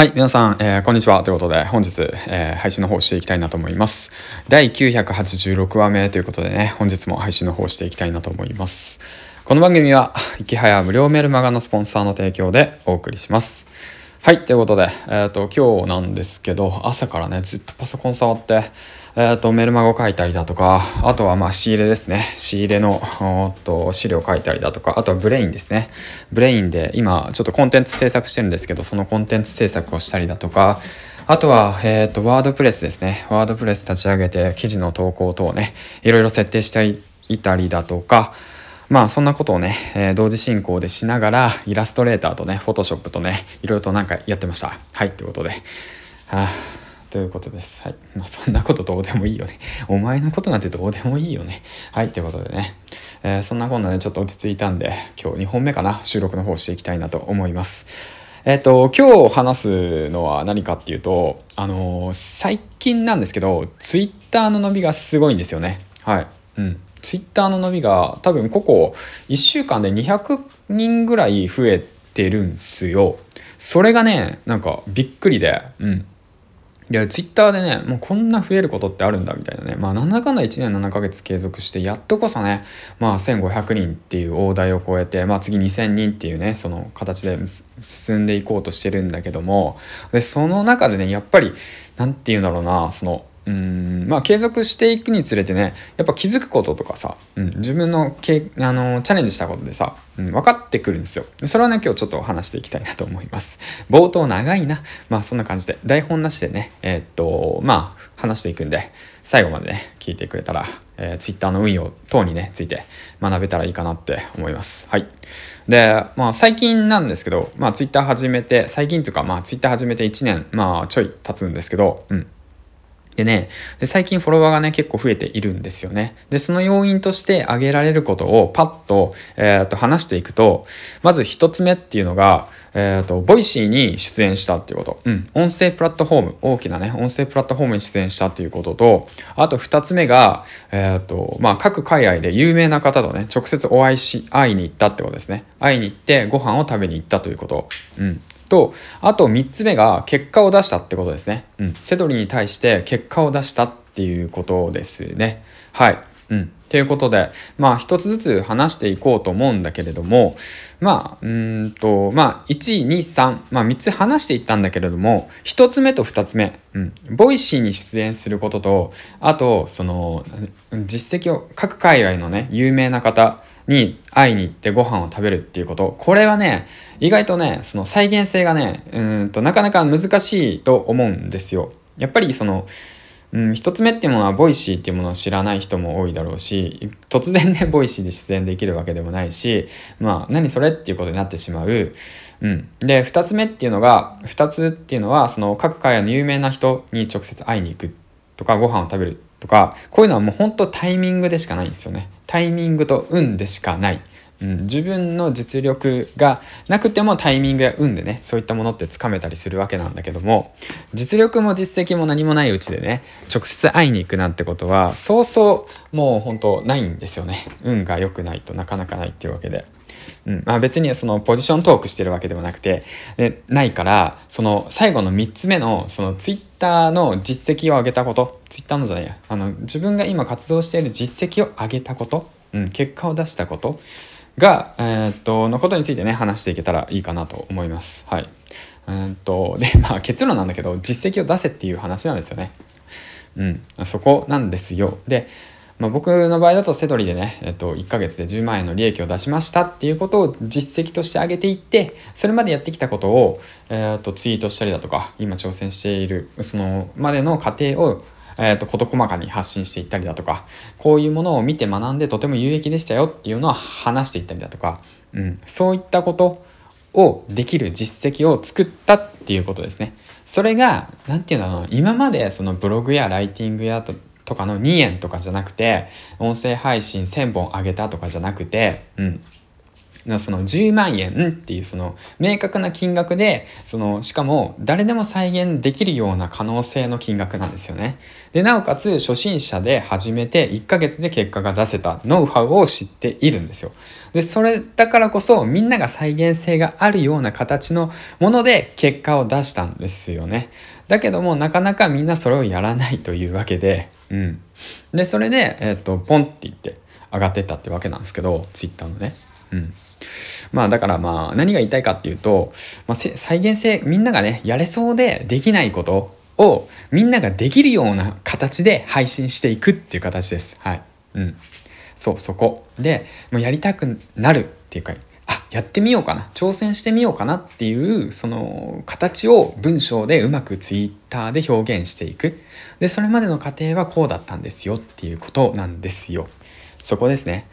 はい、皆さん、えー、こんにちは。ということで、本日、えー、配信の方していきたいなと思います。第986話目ということでね、本日も配信の方していきたいなと思います。この番組は、いきはや無料メルマガのスポンサーの提供でお送りします。はい、ということで、えっ、ー、と、今日なんですけど、朝からね、ずっとパソコン触って、えっ、ー、と、メルマガを書いたりだとか、あとはまあ仕入れですね。仕入れの、おっと、資料書いたりだとか、あとはブレインですね。ブレインで今、ちょっとコンテンツ制作してるんですけど、そのコンテンツ制作をしたりだとか、あとは、えっ、ー、と、ワードプレスですね。ワードプレス立ち上げて、記事の投稿等ね、いろいろ設定していたりだとか、まあそんなことをね、えー、同時進行でしながら、イラストレーターとね、フォトショップとね、いろいろとなんかやってました。はい、ということで。はあということです。はい。まあ、そんなことどうでもいいよね。お前のことなんてどうでもいいよね。はい。ということでね。えー、そんなこんなでちょっと落ち着いたんで、今日2本目かな、収録の方していきたいなと思います。えっ、ー、と、今日話すのは何かっていうと、あのー、最近なんですけど、ツイッターの伸びがすごいんですよね。はい。うん。ツイッターの伸びが多分ここ1週間で200人ぐらい増えてるんすよ。それがね、なんかびっくりで、うん。いや、ツイッターでね、もうこんな増えることってあるんだみたいなね。まあ、なんだかんだ1年7ヶ月継続して、やっとこそね、まあ、1500人っていう大台を超えて、まあ、次2000人っていうね、その形で進んでいこうとしてるんだけども、で、その中でね、やっぱり、なんて言うんだろうな、その、うん。まあ継続していくにつれてねやっぱ気づくこととかさ、うん、自分のけあのチャレンジしたことでさ、うん、分かってくるんですよ。それはね今日ちょっと話していきたいなと思います。冒頭長いな。まあそんな感じで。台本なしでねえー、っとまあ話していくんで最後までね聞いてくれたら、えー、Twitter の運用等にねついて学べたらいいかなって思います。はい。でまあ最近なんですけどまあ Twitter 始めて最近というかまあ Twitter 始めて1年まあちょい経つんですけどうん。でね、で最近フォロワーがね、結構増えているんですよね。で、その要因として挙げられることをパッと、えっ、ー、と、話していくと、まず一つ目っていうのが、えっ、ー、と、 Voicy に出演したっていうこと。うん。音声プラットフォーム、大きなね、音声プラットフォームに出演したっていうことと、あと二つ目が、えっ、ー、と、まあ、各海外で有名な方とね、直接お会いし、会いに行ったってことですね。会いに行ってご飯を食べに行ったということ。うん。と、あと3つ目が結果を出したってことですね。うん。セドリに対して結果を出したっていうことですね。はい。うん。ということで、まあ一つずつ話していこうと思うんだけれども、まあ、うんと、まあ、1、2、3、まあ3つ話していったんだけれども、1つ目と2つ目、うん、 Voicy に出演することと、あと、その、実績を、各海外のね、有名な方、に会いに行ってご飯を食べるっていうこと、これはね、意外とね、その再現性がね、うんとなかなか難しいと思うんですよ。やっぱりその、うん、一つ目っていうものは Voicyっていうものを知らない人も多いだろうし、突然ね、Voicyで出演できるわけでもないし、まあ、何それっていうことになってしまう。うん。で、二つ目っていうのが、二つっていうのは、その各海外の有名な人に直接会いに行くとか、ご飯を食べるとか、こういうのはもう本当タイミングでしかないんですよね。タイミングと運でしかない。うん、自分の実力がなくてもタイミングや運でね、そういったものってつかめたりするわけなんだけども、実力も実績も何もないうちでね、直接会いに行くなんてことは、そうそうもう本当ないんですよね。運が良くないとなかなかないっていうわけで。うん、まあ別にそのポジショントークしてるわけでもなくて、でないから、その最後の3つ目のそのツイッターの実績を上げたこと、ツイッターのじゃないや、あの自分が今活動している実績を上げたこと、うん、結果を出したことが、えー、っと、のことについてね、話していけたらいいかなと思います。はい。うんと、で、まあ結論なんだけど、実績を出せっていう話なんですよね。うん、そこなんですよ。で、まあ、僕の場合だとセドリでね、えっと、1ヶ月で10万円の利益を出しましたっていうことを実績として上げていって、それまでやってきたことを、えっと、ツイートしたりだとか、今挑戦している、その、までの過程を、えっと、事細かに発信していったりだとか、こういうものを見て学んでとても有益でしたよっていうのを話していったりだとか、うん、そういったことをできる実績を作ったっていうことですね。それが、なんていうの今までそのブログやライティングやととかの2円とかじゃなくて、音声配信1000本上げたとかじゃなくて、うん。その10万円っていうその明確な金額でそのしかも誰でも再現できるような可能性の金額なんですよね。でなおかつ初心者で始めて1ヶ月で結果が出せたノウハウを知っているんですよ。でそれだからこそみんなが再現性があるような形のもので結果を出したんですよね。だけどもなかなかみんなそれをやらないというわけで、うん、でそれで、えー、っとポンって言って上がってったってわけなんですけどツイッターのね。うんまあだからまあ何が言いたいかっていうと、まあ、再現性みんながねやれそうでできないことをみんなができるような形で配信していくっていう形です。はい。うん。そう、そこ。で、もうやりたくなるっていうか、やってみようかな。挑戦してみようかなっていう、その形を文章でうまくツイッターで表現していく。で、それまでの過程はこうだったんですよっていうことなんですよ。そこですね。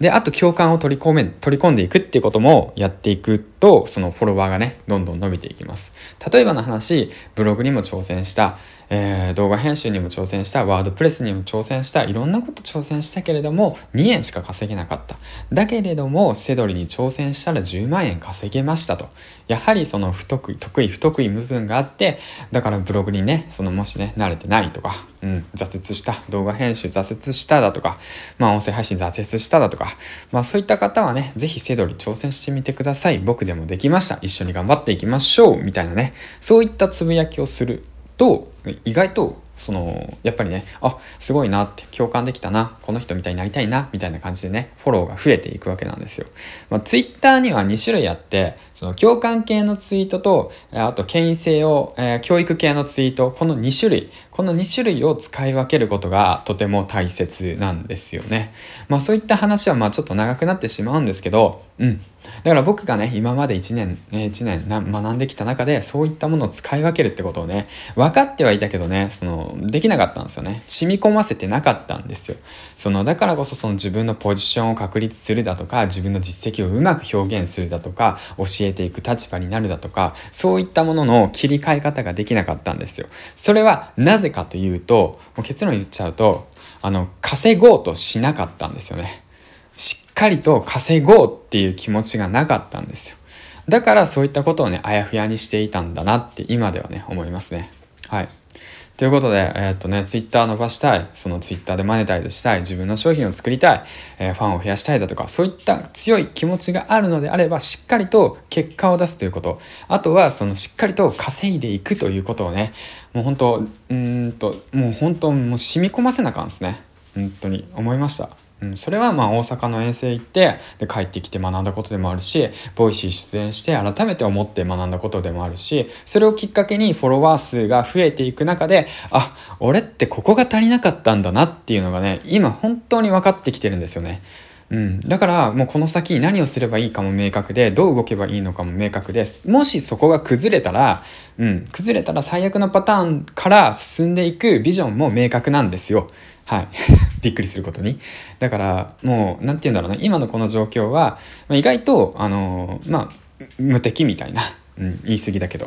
で、あと共感を取り込め、取り込んでいくっていうこともやっていくと、そのフォロワーがね、どんどん伸びていきます。例えばの話、ブログにも挑戦した、えー、動画編集にも挑戦した、ワードプレスにも挑戦した、いろんなこと挑戦したけれども、2円しか稼げなかった。だけれども、セドリに挑戦したら10万円稼げましたと。やはりその不得意、得意、不得意部分があって、だからブログにね、そのもしね、慣れてないとか、うん、挫折した、動画編集挫折しただとか、まあ音声配信挫折しただとか、まあそういった方はね、ぜひセドリ挑戦してみてください。僕でもできました。一緒に頑張っていきましょう。みたいなね、そういったつぶやきをすると意外とそのやっぱりねあすごいなって共感できたなこの人みたいになりたいなみたいな感じでねフォローが増えていくわけなんですよ。まあ、Twitter には2種類あってその共感系のツイートとあと権威性を、えー、教育系のツイートこの2種類この2種類を使い分けることがとても大切なんですよね。まあそういった話はまあちょっと長くなってしまうんですけどうんだから僕がね、今まで1年、1年学んできた中で、そういったものを使い分けるってことをね、分かってはいたけどね、その、できなかったんですよね。染み込ませてなかったんですよ。その、だからこそその自分のポジションを確立するだとか、自分の実績をうまく表現するだとか、教えていく立場になるだとか、そういったものの切り替え方ができなかったんですよ。それはなぜかというと、もう結論言っちゃうと、あの、稼ごうとしなかったんですよね。しっかりと稼ごうっていう気持ちがなかったんですよ。だからそういったことをね、あやふやにしていたんだなって今ではね、思いますね。はい。ということで、えー、っとね、ツイッター伸ばしたい、そのツイッターでマネタイズしたい、自分の商品を作りたい、えー、ファンを増やしたいだとか、そういった強い気持ちがあるのであれば、しっかりと結果を出すということ、あとはそのしっかりと稼いでいくということをね、もう本当、うんと、もう本当、もう染み込ませなあかんですね。本当に思いました。うん、それはまあ大阪の遠征行ってで帰ってきて学んだことでもあるし Voicy 出演して改めて思って学んだことでもあるしそれをきっかけにフォロワー数が増えていく中であ俺ってここが足りなかったんだなっていうのがね今本当に分かってきてるんですよね。うん、だからもうこの先何をすればいいかも明確でどう動けばいいのかも明確ですもしそこが崩れたら、うん、崩れたら最悪のパターンから進んでいくビジョンも明確なんですよ。はい。びっくりすることに。だから、もう、なんて言うんだろうね。今のこの状況は、意外と、あのー、まあ、無敵みたいな。うん、言い過ぎだけど。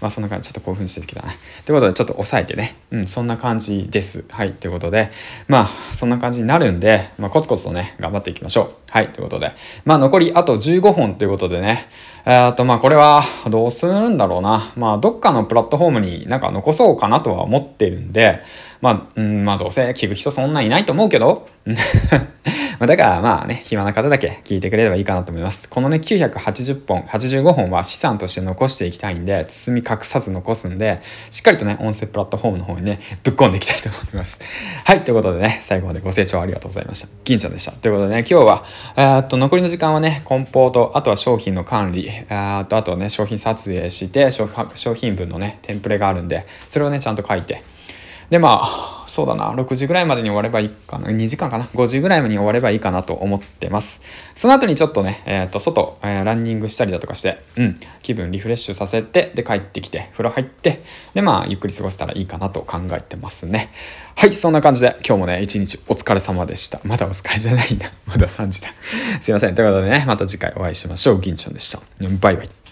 まあ、そんな感じ、ちょっと興奮してきたな。ということで、ちょっと抑えてね。うん、そんな感じです。はい。ということで、まあ、そんな感じになるんで、まあ、コツコツとね、頑張っていきましょう。はい。ということで、まあ、残りあと15本ということでね。えっと、まあ、これは、どうするんだろうな。まあ、どっかのプラットフォームになんか残そうかなとは思ってるんで、まあ、うん、まあどうせ聞く人そんないないと思うけど、だからまあね、暇な方だけ聞いてくれればいいかなと思います。このね、980本、85本は資産として残していきたいんで、包み隠さず残すんで、しっかりとね、音声プラットフォームの方にね、ぶっ込んでいきたいと思います。はい、ということでね、最後までご清聴ありがとうございました。銀ちゃんでした。ということでね、今日は、えー、っと、残りの時間はね、梱包と、あとは商品の管理、あと、あとはね、商品撮影して、商品分のね、テンプレがあるんで、それをね、ちゃんと書いて、でまあそうだな。6時ぐらいまでに終わればいいかな。2時間かな。5時ぐらいまでに終わればいいかなと思ってます。その後にちょっとね、えっ、ー、と外、えー、ランニングしたりだとかしてうん。気分リフレッシュさせてで帰ってきて風呂入ってでまあゆっくり過ごせたらいいかなと考えてますね。はいそんな感じで今日もね一日お疲れ様でした。まだお疲れじゃないんだ まだ3時だ。すいません。ということでねまた次回お会いしましょう。銀ちゃんでした。バイバイ。